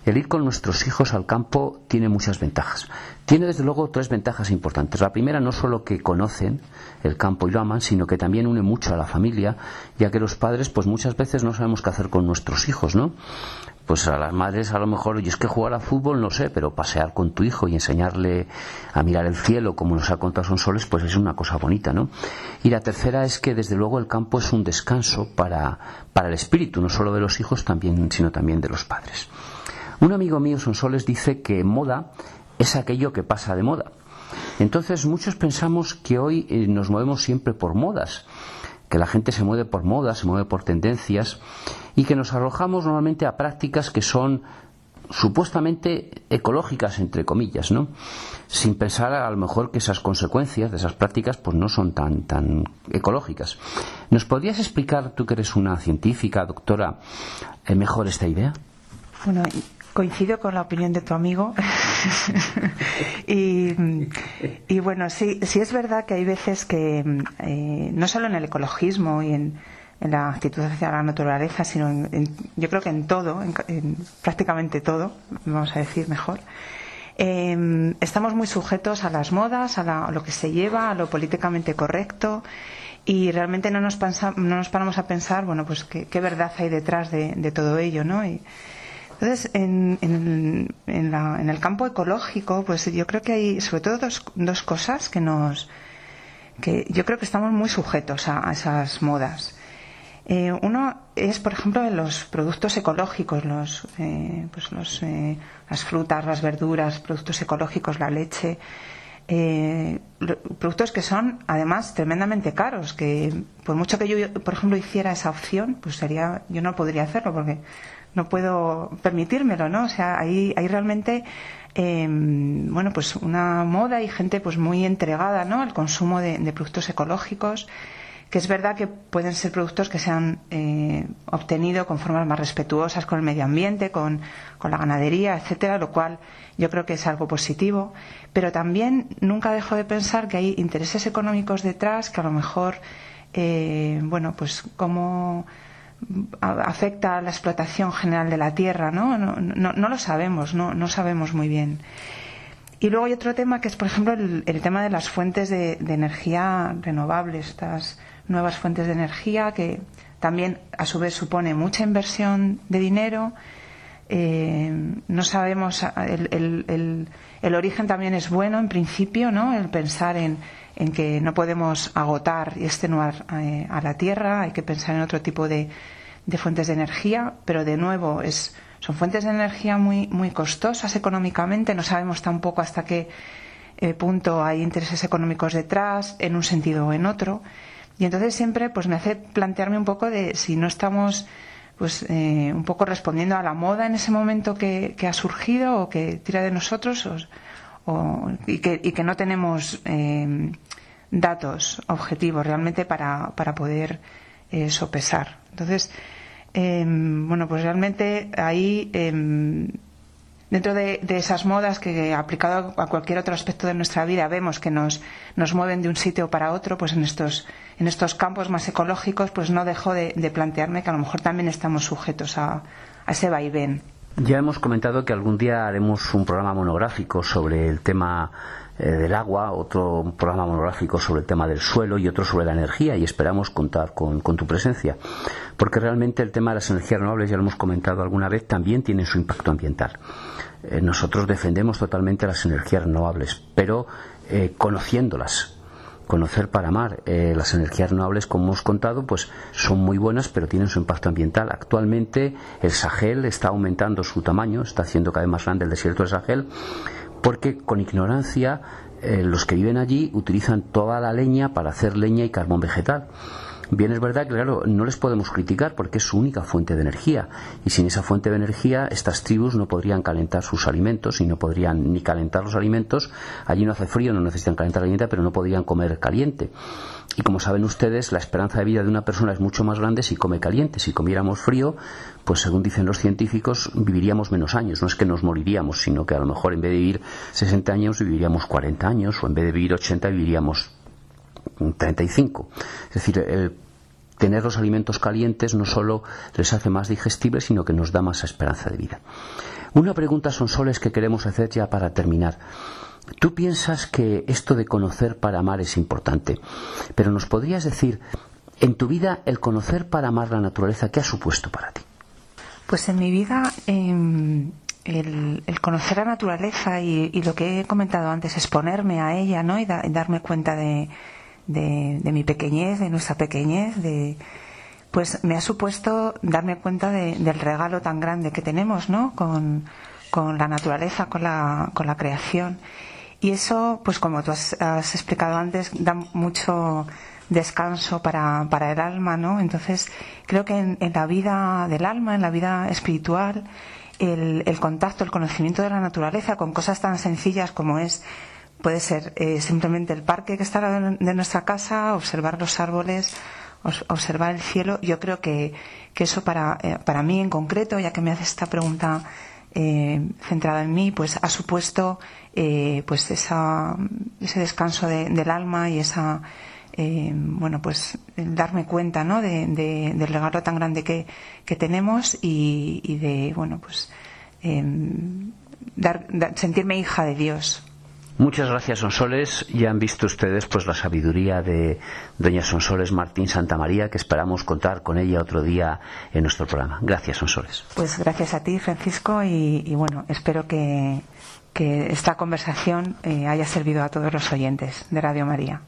el ir con nuestros hijos al campo tiene muchas ventajas. Tiene desde luego tres ventajas importantes. La primera, no solo que conocen el campo y lo aman, sino que también une mucho a la familia, ya que los padres, pues muchas veces no sabemos qué hacer con nuestros hijos, ¿no? Pues a las madres a lo mejor, oye, es que jugar a fútbol no sé, pero pasear con tu hijo y enseñarle a mirar el cielo, como nos ha contado Son Soles, pues es una cosa bonita, ¿no? Y la tercera es que desde luego el campo es un descanso para, para el espíritu, no solo de los hijos, también, sino también de los padres. Un amigo mío, Sonsoles, dice que moda es aquello que pasa de moda. Entonces muchos pensamos que hoy eh, nos movemos siempre por modas, que la gente se mueve por modas, se mueve por tendencias y que nos arrojamos normalmente a prácticas que son supuestamente ecológicas entre comillas, ¿no? Sin pensar a lo mejor que esas consecuencias de esas prácticas pues no son tan tan ecológicas. ¿Nos podrías explicar tú que eres una científica, doctora, eh, mejor esta idea? Bueno, coincido con la opinión de tu amigo. y, bueno, sí, sí es verdad que hay veces que, eh, no solo en el ecologismo y en, la actitud hacia la naturaleza, sino en, yo creo que en todo, en, prácticamente todo, vamos a decir mejor, em, estamos muy sujetos a las modas, a, lo que se lleva, a lo políticamente correcto y realmente no nos, no nos paramos a pensar, bueno, pues qué, verdad hay detrás de, de todo ello, ¿no? Y, entonces, en, en, en, el campo ecológico, pues yo creo que hay sobre todo dos, dos cosas que nos. que yo creo que estamos muy sujetos a, esas modas. Eh, uno es, por ejemplo, en los productos ecológicos, los, eh, pues los, eh, las frutas, las verduras, productos ecológicos, la leche. productos que son además tremendamente caros que por mucho que yo por ejemplo hiciera esa opción pues sería yo no podría hacerlo porque no puedo permitírmelo, ¿no? O sea, hay, hay realmente em, bueno, pues una moda y gente pues muy entregada, ¿no? Al consumo de, productos ecológicos, que es verdad que pueden ser productos que se han eh, obtenido con formas más respetuosas con el medio ambiente, con, la ganadería, etcétera, lo cual yo creo que es algo positivo. Pero también nunca dejo de pensar que hay intereses económicos detrás que a lo mejor, eh, bueno, pues como afecta a la explotación general de la tierra, ¿no? No, lo sabemos, no, sabemos muy bien. Y luego hay otro tema que es, por ejemplo, el, tema de las fuentes de, energía renovables, estas nuevas fuentes de energía que también, a su vez, supone mucha inversión de dinero. Eh, no sabemos, el, origen también es bueno en principio, ¿no? El pensar en, en que no podemos agotar y extenuar eh, a la tierra, hay que pensar en otro tipo de, fuentes de energía, pero de nuevo es, son fuentes de energía muy, muy costosas económicamente, no sabemos tampoco hasta qué eh, punto hay intereses económicos detrás, en un sentido o en otro. Y entonces siempre pues me hace plantearme un poco de si no estamos pues eh, un poco respondiendo a la moda en ese momento que, ha surgido o que tira de nosotros o, y, que, y, que, no tenemos datos objetivos realmente para, para poder eh, sopesar. Entonces, em, bueno, pues realmente ahí, em, dentro de, esas modas que aplicado a cualquier otro aspecto de nuestra vida vemos que nos, nos mueven de un sitio para otro, pues en estos, en estos campos más ecológicos, pues no dejo de, plantearme que a lo mejor también estamos sujetos a, a ese vaivén. Ya hemos comentado que algún día haremos un programa monográfico sobre el tema eh, del agua, otro programa monográfico sobre el tema del suelo y otro sobre la energía y esperamos contar con, tu presencia. Porque realmente el tema de las energías renovables, ya lo hemos comentado alguna vez, también tiene su impacto ambiental. Eh, nosotros defendemos totalmente las energías renovables, pero eh, conociéndolas, conocer para amar. las energías renovables, como hemos contado, pues son muy buenas, pero tienen su impacto ambiental. Actualmente el Sahel está aumentando su tamaño, está haciendo cada vez más grande el desierto del Sahel porque con ignorancia eh, los que viven allí utilizan toda la leña para hacer leña y carbón vegetal. Bien es verdad que, claro, no les podemos criticar porque es su única fuente de energía. Y sin esa fuente de energía, estas tribus no podrían calentar sus alimentos y no podrían ni calentar los alimentos. Allí no hace frío, no necesitan calentar la alimento, pero no podrían comer caliente. Y como saben ustedes, la esperanza de vida de una persona es mucho más grande si come caliente. Si comiéramos frío, pues según dicen los científicos, viviríamos menos años. No es que nos moriríamos, sino que a lo mejor en vez de vivir 60 años, viviríamos 40 años, o en vez de vivir 80, viviríamos 35. Es decir, tener los alimentos calientes no solo les hace más digestibles, sino que nos da más esperanza de vida. Una pregunta son soles que queremos hacer ya para terminar. Tú piensas que esto de conocer para amar es importante, pero nos podrías decir, en tu vida, el conocer para amar la naturaleza, ¿qué ha supuesto para ti? Pues en mi vida, em, el, conocer la naturaleza y, lo que he comentado antes, exponerme a ella, ¿no? Y, darme cuenta de, de, mi pequeñez, de nuestra pequeñez, de, pues me ha supuesto darme cuenta del regalo tan grande que tenemos, ¿no? Con, con la naturaleza, con la, con la creación. Y eso, pues como tú has, explicado antes, da mucho descanso para, para, el alma, ¿no? Entonces, creo que en, la vida del alma, en la vida espiritual, el, el, contacto, el conocimiento de la naturaleza con cosas tan sencillas como es Puede ser eh, simplemente el parque que está de nuestra casa, observar los árboles, observar el cielo. Yo creo que, que eso para, eh, para mí en concreto, ya que me hace esta pregunta eh, centrada en mí, pues ha supuesto pues esa, ese descanso del alma y esa bueno pues darme cuenta ¿no? de, del regalo tan grande que, que tenemos y, de bueno pues dar, sentirme hija de Dios Muchas gracias, Sonsoles. Ya han visto ustedes pues la sabiduría de doña Sonsoles Martín Santa María, que esperamos contar con ella otro día en nuestro programa. Gracias, Sonsoles. Pues gracias a ti, Francisco, y, bueno, espero que, esta conversación eh, haya servido a todos los oyentes de Radio María.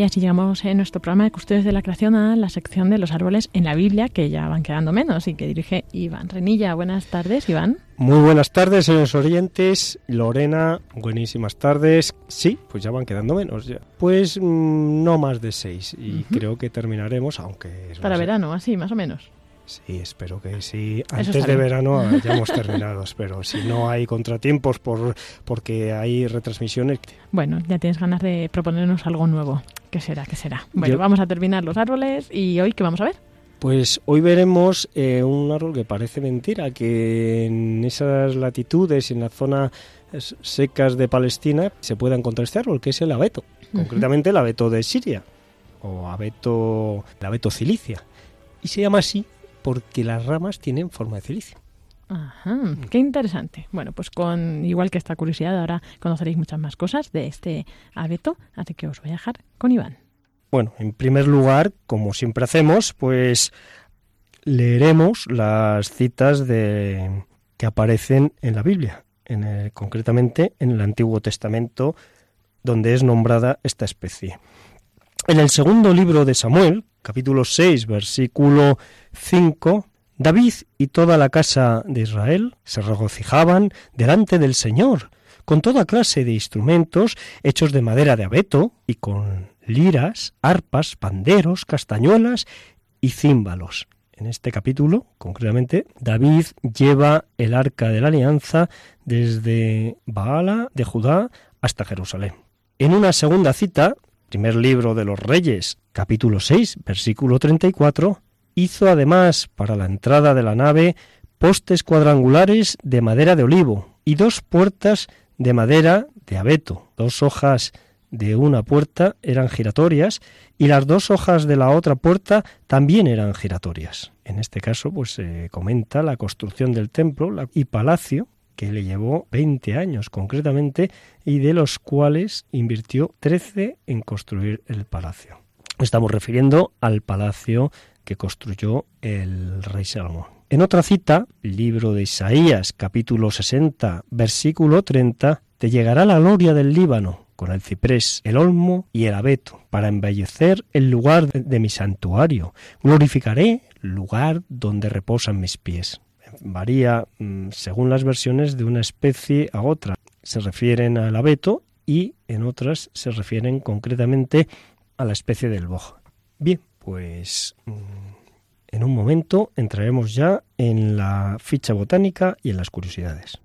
Y así llegamos en nuestro programa de Custodios de la Creación a la sección de los árboles en la Biblia, que ya van quedando menos y que dirige Iván Renilla. Buenas tardes, Iván. Muy buenas tardes, señores oyentes. Lorena, buenísimas tardes. Sí, pues ya van quedando menos. Ya. Pues mm, no más de seis. Y creo que terminaremos, aunque... Para verano, así, más o menos. Sí, espero que sí. Antes de verano hayamos terminado, pero si no hay contratiempos por porque hay retransmisiones. Bueno, ya tienes ganas de proponernos algo nuevo. ¿Qué será? ¿Qué será? Bueno, vamos a terminar los árboles y hoy qué vamos a ver. Pues hoy veremos eh, un árbol que parece mentira, que en esas latitudes, en las zonas secas de Palestina, se pueda encontrar este árbol, que es el abeto, concretamente el abeto de Siria, o abeto, el abeto cilicia. Y se llama así porque las ramas tienen forma de cilicio. Ajá, qué interesante. Bueno, pues con igual que esta curiosidad, ahora conoceréis muchas más cosas de este abeto, así que os voy a dejar con Iván. Bueno, en primer lugar, como siempre hacemos, pues leeremos las citas de que aparecen en la Biblia, en concretamente en el Antiguo Testamento, donde es nombrada esta especie. En el segundo libro de Samuel, capítulo 6, versículo 5, David y toda la casa de Israel se regocijaban delante del Señor, con toda clase de instrumentos hechos de madera de abeto y con liras, arpas, panderos, castañuelas y címbalos. En este capítulo, concretamente, David lleva el arca de la alianza desde Baala de Judá hasta Jerusalén. En una segunda cita, primer libro de los Reyes, capítulo 6, versículo 34, hizo además para la entrada de la nave postes cuadrangulares de madera de olivo y dos puertas de madera de abeto. Dos hojas de una puerta eran giratorias y las dos hojas de la otra puerta también eran giratorias. En este caso, pues se comenta la construcción del templo y palacio que le llevó 20 años concretamente y de los cuales invirtió 13 en construir el palacio. Estamos refiriendo al palacio que construyó el rey Salomón. En otra cita, libro de Isaías, capítulo 60, versículo 30, te llegará la gloria del Líbano con el ciprés, el olmo y el abeto, para embellecer el lugar de mi santuario. Glorificaré lugar donde reposan mis pies varía mm, según las versiones de una especie a otra. Se refieren al abeto y en otras se refieren concretamente a la especie del boj. Bien, pues mm, en un momento entraremos ya en la ficha botánica y en las curiosidades.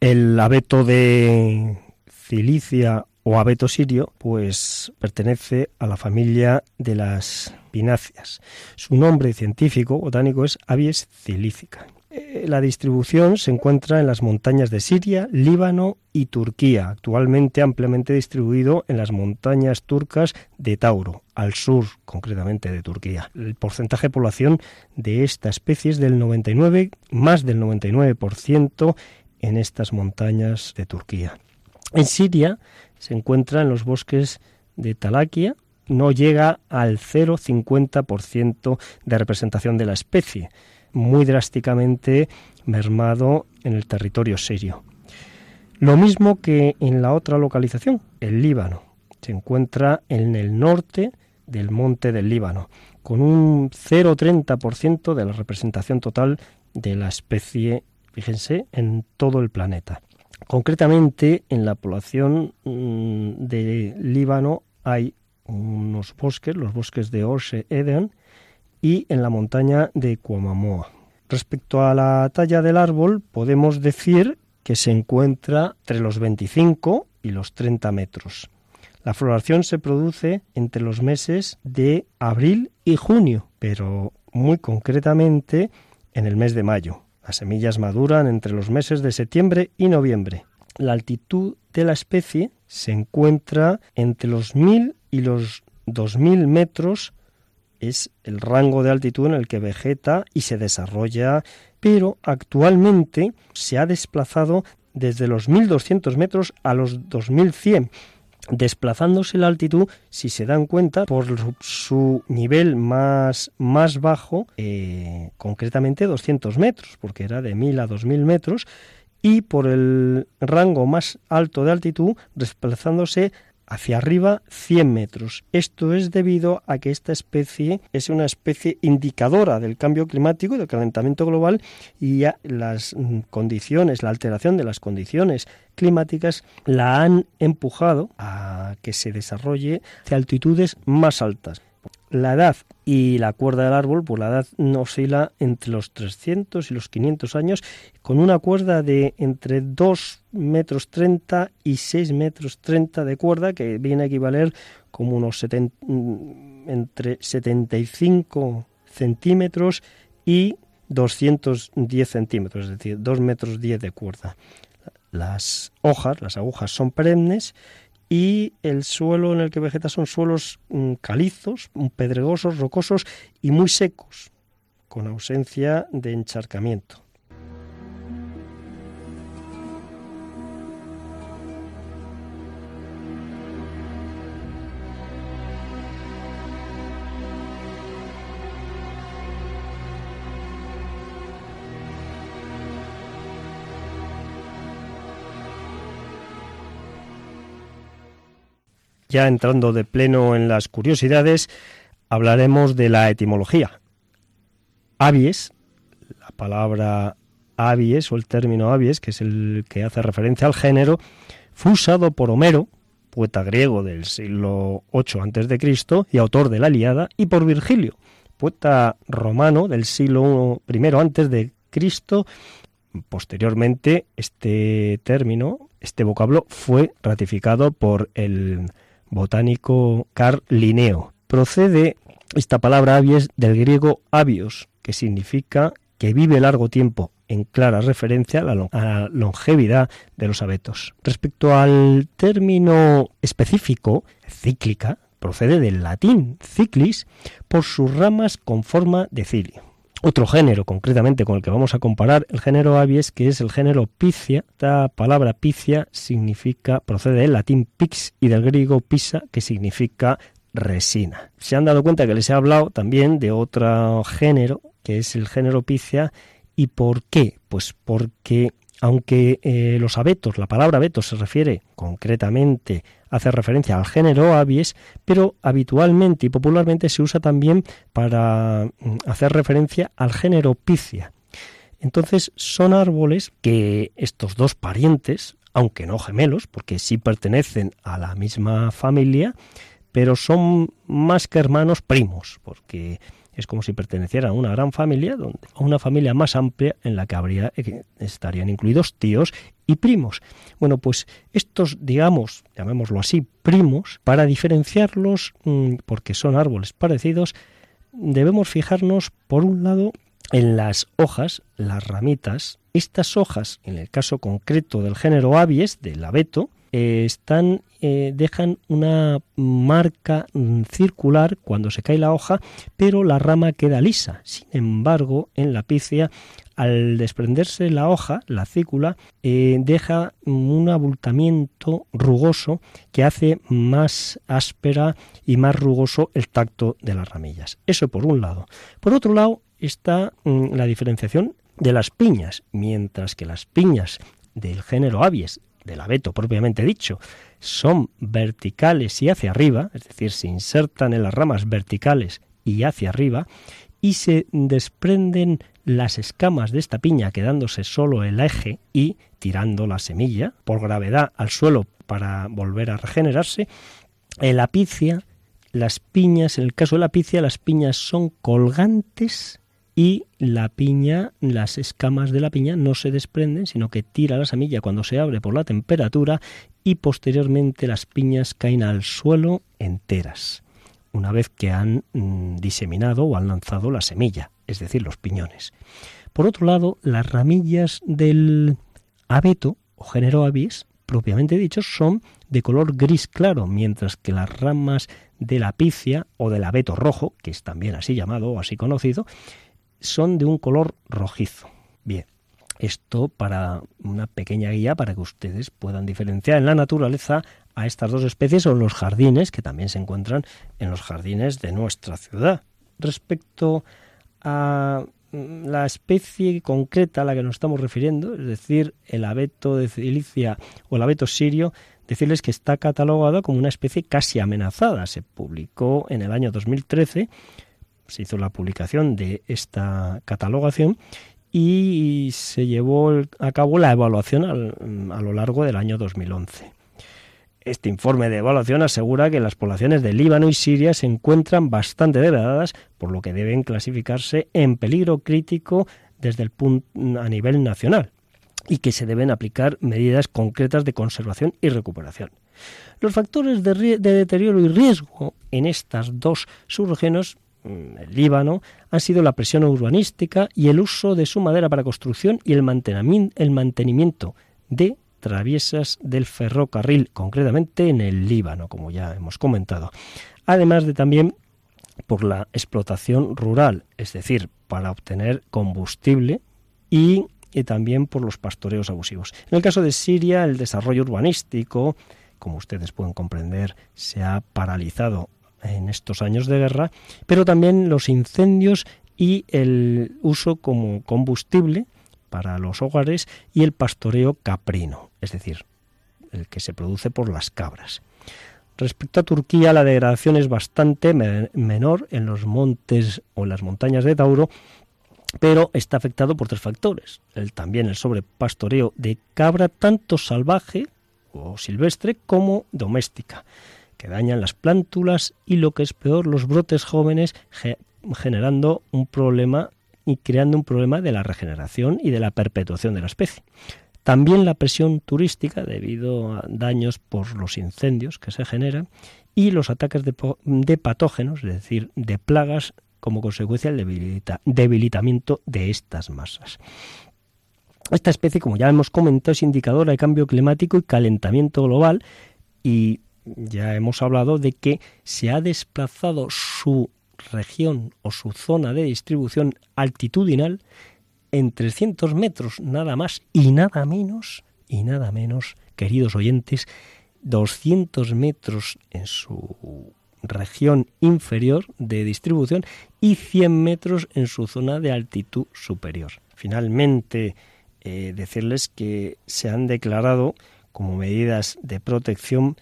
El abeto de Cilicia o abeto sirio, pues pertenece a la familia de las pináceas. Su nombre científico botánico es Abies cilícica. Eh, la distribución se encuentra en las montañas de Siria, Líbano y Turquía, actualmente ampliamente distribuido en las montañas turcas de Tauro, al sur concretamente de Turquía. El porcentaje de población de esta especie es del 99, más del 99% en estas montañas de Turquía. En Siria se encuentra en los bosques de Talaquia, no llega al 0,50% de representación de la especie, muy drásticamente mermado en el territorio sirio. Lo mismo que en la otra localización, el Líbano. Se encuentra en el norte del monte del Líbano, con un 0,30% de la representación total de la especie, fíjense, en todo el planeta. Concretamente, en la población mm, de Líbano hay unos bosques, los bosques de Orse Eden, y en la montaña de Cuamamoa. Respecto a la talla del árbol, podemos decir que se encuentra entre los 25 y los 30 metros. La floración se produce entre los meses de abril y junio, pero muy concretamente en el mes de mayo. Las semillas maduran entre los meses de septiembre y noviembre. La altitud de la especie se encuentra entre los 1000 y los 2000 metros. Es el rango de altitud en el que vegeta y se desarrolla, pero actualmente se ha desplazado desde los 1200 metros a los 2100 desplazándose la altitud, si se dan cuenta, por su nivel más, más bajo, eh, concretamente 200 metros, porque era de 1000 a 2000 metros, y por el rango más alto de altitud, desplazándose hacia arriba 100 metros. Esto es debido a que esta especie es una especie indicadora del cambio climático y del calentamiento global y las mm, condiciones, la alteración de las condiciones climáticas la han empujado a que se desarrolle hacia altitudes más altas. La edad y la cuerda del árbol, pues la edad oscila entre los 300 y los 500 años, con una cuerda de entre 2 metros 30 y 6 metros 30 de cuerda, que viene a equivaler como unos mm, entre 75 centímetros y 210 centímetros, es decir, 2 metros 10 de cuerda. Las hojas, las agujas son perennes y el suelo en el que vegeta son suelos mm, calizos, pedregosos, rocosos y muy secos, con ausencia de encharcamiento. Ya entrando de pleno en las curiosidades, hablaremos de la etimología. Avies, la palabra avies o el término avies, que es el que hace referencia al género, fue usado por Homero, poeta griego del siglo VIII a.C. y autor de la Iliada, y por Virgilio, poeta romano del siglo I antes de Cristo. Posteriormente, este término, este vocablo, fue ratificado por el botánico Carl Linneo. Procede esta palabra avies del griego avios, que significa que vive largo tiempo, en clara referencia a la, longevidad de los abetos. Respecto al término específico, cíclica, procede del latín ciclis por sus ramas con forma de cilio otro género, concretamente con el que vamos a comparar, el género avies, que es el género Picia. Esta palabra Picia significa, procede del latín pix y del griego pisa, que significa resina. Se han dado cuenta que les he hablado también de otro género, que es el género Picia. ¿Y por qué? Pues porque aunque eh, los abetos, la palabra abetos se refiere concretamente, hace referencia al género avies, pero habitualmente y popularmente se usa también para mm, hacer referencia al género picia. Entonces son árboles que estos dos parientes, aunque no gemelos, porque sí pertenecen a la misma familia, pero son más que hermanos primos, porque Es como si pertenecieran a una gran familia, donde, a una familia más amplia en la que habría, eh, estarían incluidos tíos y primos. Bueno, pues estos, digamos, llamémoslo así, primos, para diferenciarlos, mm, porque son árboles parecidos, debemos fijarnos, por un lado, en las hojas, las ramitas. Estas hojas, en el caso concreto del género avies, del abeto, eh, están, eh, dejan una marca mm, circular cuando se cae la hoja, pero la rama queda lisa. Sin embargo, en la pícea, al desprenderse la hoja, la cícula, eh, deja un abultamiento rugoso que hace más áspera y más rugoso el tacto de las ramillas. Eso por un lado. Por otro lado, está mm, la diferenciación de las piñas, mientras que las piñas del género avies del abeto propiamente dicho, son verticales y hacia arriba, es decir, se insertan en las ramas verticales y hacia arriba, y se desprenden las escamas de esta piña quedándose solo el eje y tirando la semilla por gravedad al suelo para volver a regenerarse. En la picia, las piñas, en el caso de la picia, las piñas son colgantes y la piña, las escamas de la piña no se desprenden, sino que tira la semilla cuando se abre por la temperatura y posteriormente las piñas caen al suelo enteras, una vez que han mm, diseminado o han lanzado la semilla, es decir, los piñones. Por otro lado, las ramillas del abeto o género avis, propiamente dicho, son de color gris claro, mientras que las ramas de la picia o del abeto rojo, que es también así llamado o así conocido, son de un color rojizo. Bien, esto para una pequeña guía para que ustedes puedan diferenciar en la naturaleza a estas dos especies o en los jardines que también se encuentran en los jardines de nuestra ciudad. Respecto a la especie concreta a la que nos estamos refiriendo, es decir, el abeto de Cilicia o el abeto sirio, decirles que está catalogado como una especie casi amenazada. Se publicó en el año 2013 se hizo la publicación de esta catalogación y se llevó a cabo la evaluación a lo largo del año 2011. Este informe de evaluación asegura que las poblaciones de Líbano y Siria se encuentran bastante degradadas, por lo que deben clasificarse en peligro crítico desde el a nivel nacional y que se deben aplicar medidas concretas de conservación y recuperación. Los factores de, de deterioro y riesgo en estas dos subregiones Mm, el Líbano han sido la presión urbanística y el uso de su madera para construcción y el mantenimiento de traviesas del ferrocarril, concretamente en el Líbano, como ya hemos comentado. Además de también por la explotación rural, es decir, para obtener combustible y, y, también por los pastoreos abusivos. En el caso de Siria, el desarrollo urbanístico, como ustedes pueden comprender, se ha paralizado en estos años de guerra, pero también los incendios y el uso como combustible para los hogares y el pastoreo caprino, es decir, el que se produce por las cabras. Respecto a Turquía, la degradación es bastante menor en los montes o en las montañas de Tauro, pero está afectado por tres factores. El, también el sobrepastoreo de cabra, tanto salvaje o silvestre como doméstica que dañan las plántulas y lo que es peor, los brotes jóvenes generando un problema y creando un problema de la regeneración y de la perpetuación de la especie. También la presión turística debido a daños por los incendios que se generan y los ataques de, patógenos, es decir, de plagas como consecuencia del debilitamiento de estas masas. Esta especie, como ya hemos comentado, es indicadora de cambio climático y calentamiento global y ya hemos hablado de que se ha desplazado su región o su zona de distribución altitudinal en 300 metros, nada más y nada menos, y nada menos, queridos oyentes, 200 metros en su región inferior de distribución y 100 metros en su zona de altitud superior. Finalmente, eh, decirles que se han declarado como medidas de protección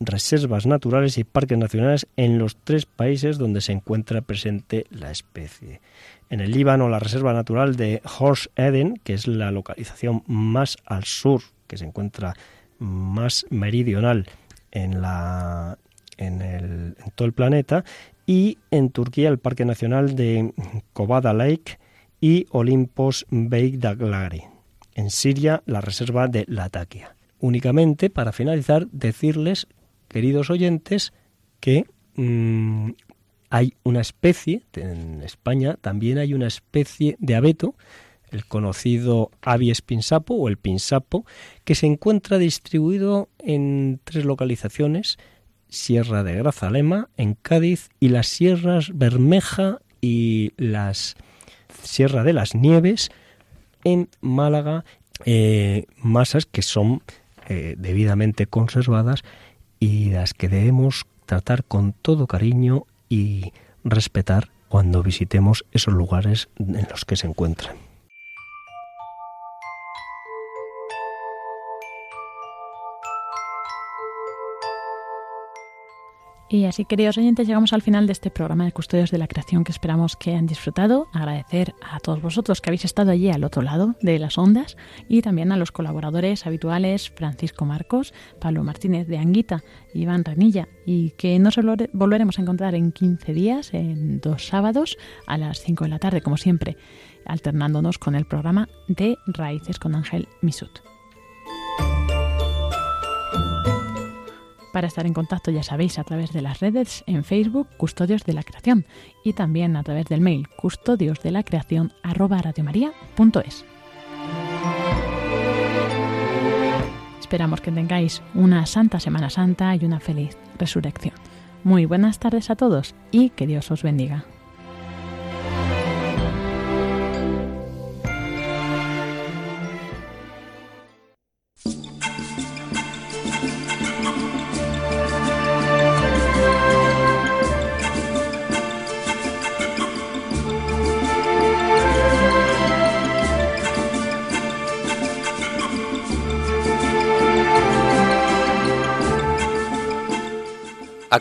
reservas naturales y parques nacionales en los tres países donde se encuentra presente la especie. En el Líbano, la reserva natural de Horse Eden, que es la localización más al sur, que se encuentra más meridional en, la, en, el, en todo el planeta, y en Turquía el Parque Nacional de Kobada Lake y Olympos Beydaglari. En Siria la reserva de Latakia. Únicamente, para finalizar, decirles, queridos oyentes, que mm, hay una especie, en España también hay una especie de abeto, el conocido Abies pinsapo o el pinsapo, que se encuentra distribuido en tres localizaciones, Sierra de Grazalema, en Cádiz, y las Sierras Bermeja y las Sierra de las Nieves, en Málaga, eh, masas que son eh, debidamente conservadas y las que debemos tratar con todo cariño y respetar cuando visitemos esos lugares en los que se encuentran. Y así, queridos oyentes, llegamos al final de este programa de Custodios de la Creación que esperamos que hayan disfrutado. Agradecer a todos vosotros que habéis estado allí al otro lado de las ondas y también a los colaboradores habituales Francisco Marcos, Pablo Martínez de Anguita, Iván Ranilla y que nos volveremos a encontrar en 15 días, en dos sábados a las 5 de la tarde, como siempre, alternándonos con el programa de Raíces con Ángel Misut. Para estar en contacto, ya sabéis, a través de las redes en Facebook, Custodios de la Creación, y también a través del mail custodios de la creación Esperamos que tengáis una santa Semana Santa y una feliz resurrección. Muy buenas tardes a todos y que Dios os bendiga.